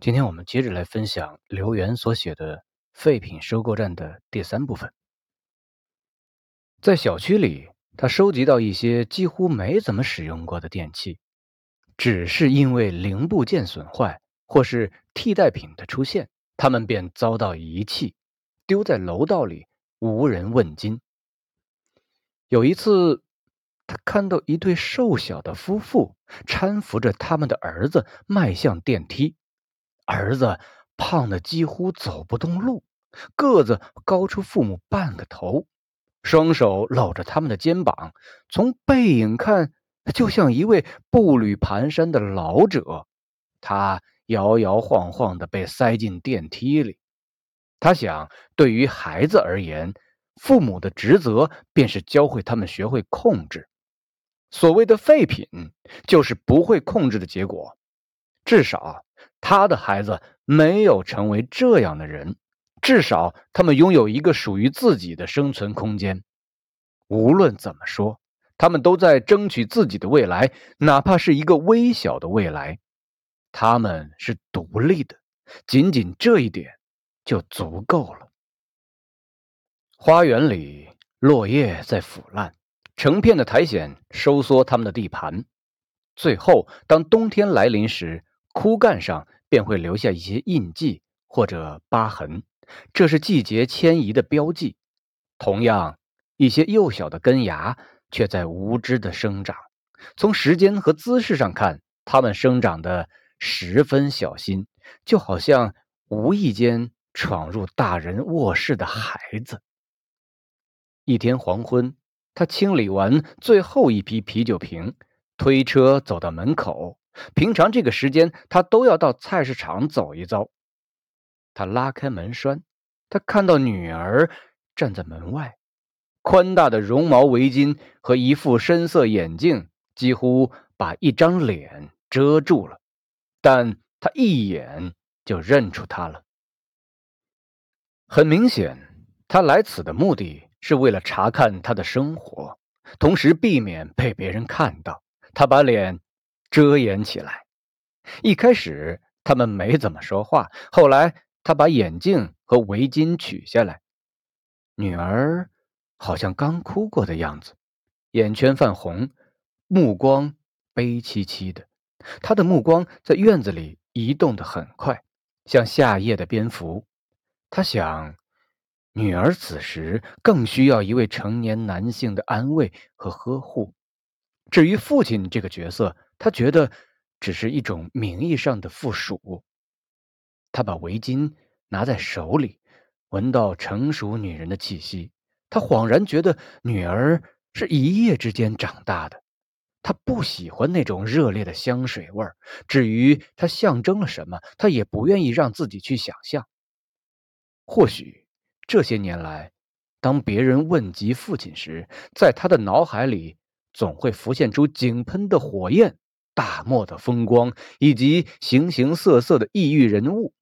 今天我们接着来分享刘源所写的《废品收购站》的第三部分。在小区里，他收集到一些几乎没怎么使用过的电器，只是因为零部件损坏或是替代品的出现，他们便遭到遗弃，丢在楼道里，无人问津。有一次，他看到一对瘦小的夫妇搀扶着他们的儿子迈向电梯。儿子胖的几乎走不动路，个子高出父母半个头，双手搂着他们的肩膀，从背影看，就像一位步履蹒跚的老者。他摇摇晃晃的被塞进电梯里。他想，对于孩子而言，父母的职责便是教会他们学会控制。所谓的废品，就是不会控制的结果。至少。他的孩子没有成为这样的人，至少他们拥有一个属于自己的生存空间。无论怎么说，他们都在争取自己的未来，哪怕是一个微小的未来。他们是独立的，仅仅这一点就足够了。花园里落叶在腐烂，成片的苔藓收缩他们的地盘。最后，当冬天来临时，枯干上便会留下一些印记或者疤痕，这是季节迁移的标记。同样，一些幼小的根芽却在无知的生长。从时间和姿势上看，它们生长的十分小心，就好像无意间闯入大人卧室的孩子。一天黄昏，他清理完最后一批啤酒瓶，推车走到门口。平常这个时间，他都要到菜市场走一遭。他拉开门栓，他看到女儿站在门外，宽大的绒毛围巾和一副深色眼镜几乎把一张脸遮住了，但他一眼就认出她了。很明显，他来此的目的是为了查看他的生活，同时避免被别人看到。他把脸。遮掩起来。一开始他们没怎么说话，后来他把眼镜和围巾取下来。女儿好像刚哭过的样子，眼圈泛红，目光悲戚戚的。他的目光在院子里移动的很快，像夏夜的蝙蝠。他想，女儿此时更需要一位成年男性的安慰和呵护。至于父亲这个角色，他觉得只是一种名义上的附属。他把围巾拿在手里，闻到成熟女人的气息。他恍然觉得女儿是一夜之间长大的。他不喜欢那种热烈的香水味儿。至于它象征了什么，他也不愿意让自己去想象。或许这些年来，当别人问及父亲时，在他的脑海里总会浮现出井喷的火焰。大漠的风光以及形形色色的异域人物，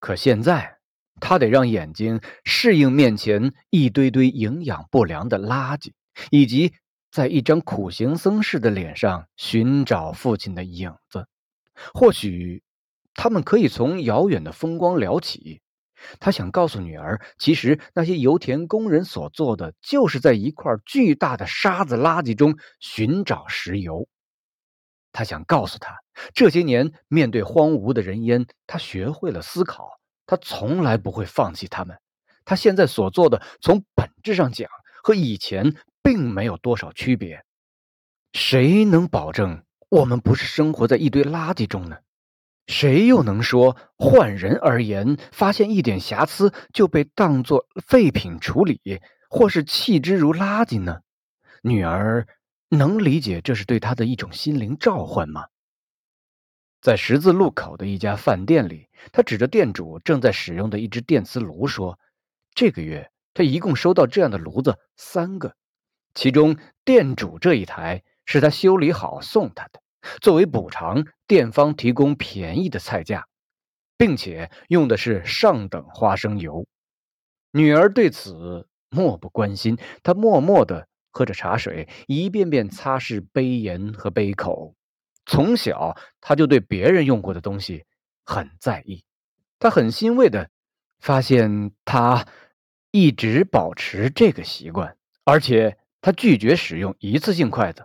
可现在他得让眼睛适应面前一堆堆营养不良的垃圾，以及在一张苦行僧式的脸上寻找父亲的影子。或许他们可以从遥远的风光聊起。他想告诉女儿，其实那些油田工人所做的，就是在一块巨大的沙子垃圾中寻找石油。他想告诉他，这些年面对荒芜的人烟，他学会了思考。他从来不会放弃他们。他现在所做的，从本质上讲，和以前并没有多少区别。谁能保证我们不是生活在一堆垃圾中呢？谁又能说，换人而言，发现一点瑕疵就被当作废品处理，或是弃之如垃圾呢？女儿。能理解这是对他的一种心灵召唤吗？在十字路口的一家饭店里，他指着店主正在使用的一只电磁炉说：“这个月他一共收到这样的炉子三个，其中店主这一台是他修理好送他的。作为补偿，店方提供便宜的菜价，并且用的是上等花生油。”女儿对此漠不关心，她默默的。喝着茶水，一遍遍擦拭杯沿和杯口。从小，他就对别人用过的东西很在意。他很欣慰的发现，他一直保持这个习惯，而且他拒绝使用一次性筷子。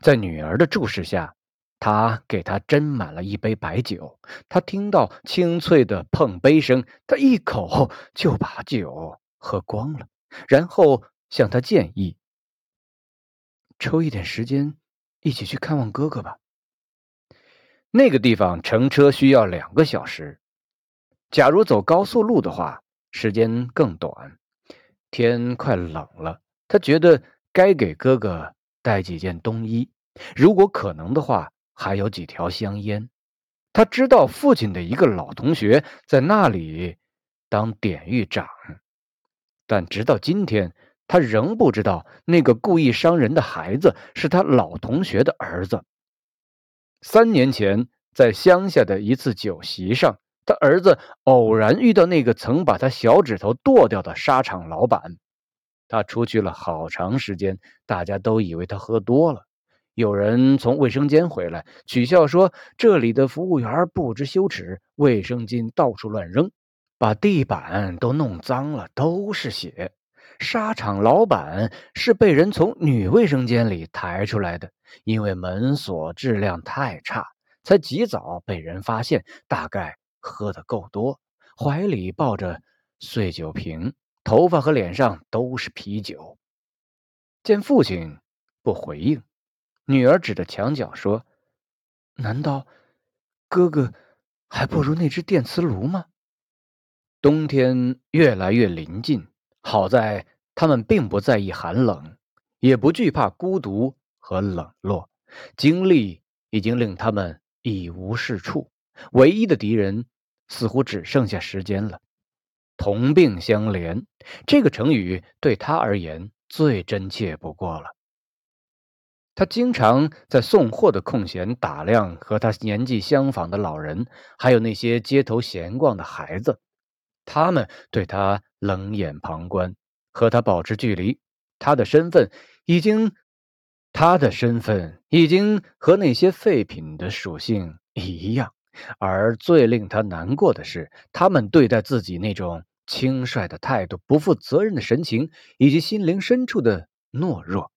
在女儿的注视下，他给她斟满了一杯白酒。他听到清脆的碰杯声，他一口就把酒喝光了，然后向他建议：“抽一点时间，一起去看望哥哥吧。那个地方乘车需要两个小时，假如走高速路的话，时间更短。天快冷了，他觉得该给哥哥。”带几件冬衣，如果可能的话，还有几条香烟。他知道父亲的一个老同学在那里当典狱长，但直到今天，他仍不知道那个故意伤人的孩子是他老同学的儿子。三年前，在乡下的一次酒席上，他儿子偶然遇到那个曾把他小指头剁掉的沙场老板。他出去了好长时间，大家都以为他喝多了。有人从卫生间回来，取笑说：“这里的服务员不知羞耻，卫生巾到处乱扔，把地板都弄脏了，都是血。”沙场老板是被人从女卫生间里抬出来的，因为门锁质量太差，才及早被人发现。大概喝得够多，怀里抱着碎酒瓶。头发和脸上都是啤酒。见父亲不回应，女儿指着墙角说：“难道哥哥还不如那只电磁炉吗？”冬天越来越临近，好在他们并不在意寒冷，也不惧怕孤独和冷落。经历已经令他们一无是处，唯一的敌人似乎只剩下时间了。同病相怜，这个成语对他而言最真切不过了。他经常在送货的空闲打量和他年纪相仿的老人，还有那些街头闲逛的孩子。他们对他冷眼旁观，和他保持距离。他的身份已经，他的身份已经和那些废品的属性一样。而最令他难过的是，他们对待自己那种。轻率的态度、不负责任的神情，以及心灵深处的懦弱，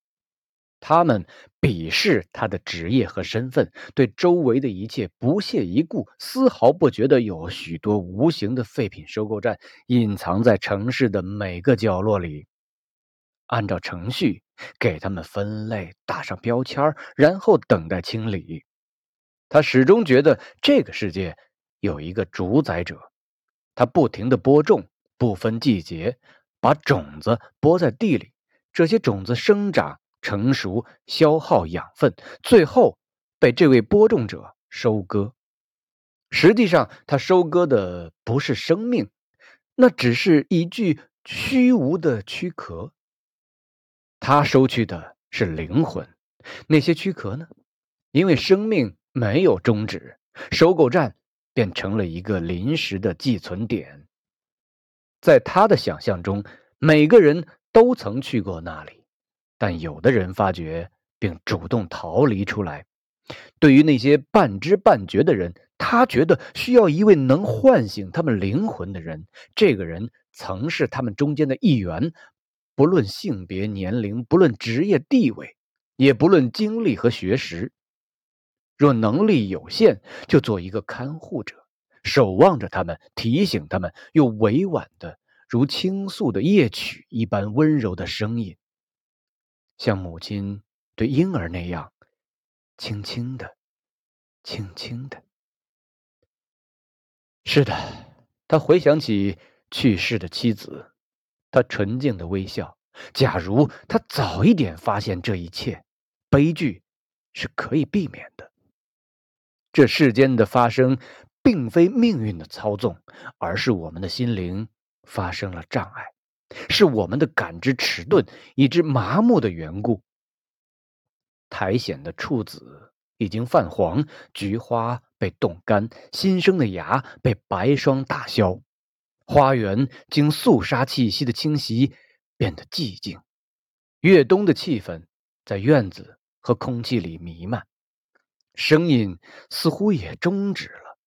他们鄙视他的职业和身份，对周围的一切不屑一顾，丝毫不觉得有许多无形的废品收购站隐藏在城市的每个角落里。按照程序给他们分类、打上标签，然后等待清理。他始终觉得这个世界有一个主宰者，他不停的播种。不分季节，把种子播在地里，这些种子生长、成熟、消耗养分，最后被这位播种者收割。实际上，他收割的不是生命，那只是一具虚无的躯壳。他收去的是灵魂。那些躯壳呢？因为生命没有终止，收购站便成了一个临时的寄存点。在他的想象中，每个人都曾去过那里，但有的人发觉并主动逃离出来。对于那些半知半觉的人，他觉得需要一位能唤醒他们灵魂的人。这个人曾是他们中间的一员，不论性别、年龄，不论职业地位，也不论经历和学识。若能力有限，就做一个看护者。守望着他们，提醒他们，用委婉的、如倾诉的夜曲一般温柔的声音，像母亲对婴儿那样，轻轻的、轻轻的。是的，他回想起去世的妻子，他纯净的微笑。假如他早一点发现这一切，悲剧是可以避免的。这世间的发生。并非命运的操纵，而是我们的心灵发生了障碍，是我们的感知迟钝以致麻木的缘故。苔藓的处子已经泛黄，菊花被冻干，新生的芽被白霜打消，花园经肃杀气息的侵袭变得寂静，越冬的气氛在院子和空气里弥漫，声音似乎也终止了。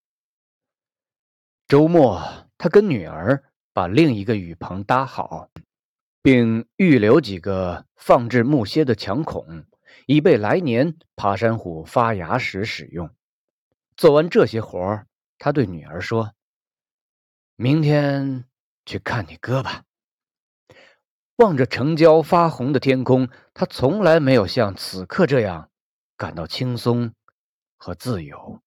周末，他跟女儿把另一个雨棚搭好，并预留几个放置木楔的墙孔，以备来年爬山虎发芽时使用。做完这些活儿，他对女儿说：“明天去看你哥吧。”望着城郊发红的天空，他从来没有像此刻这样感到轻松和自由。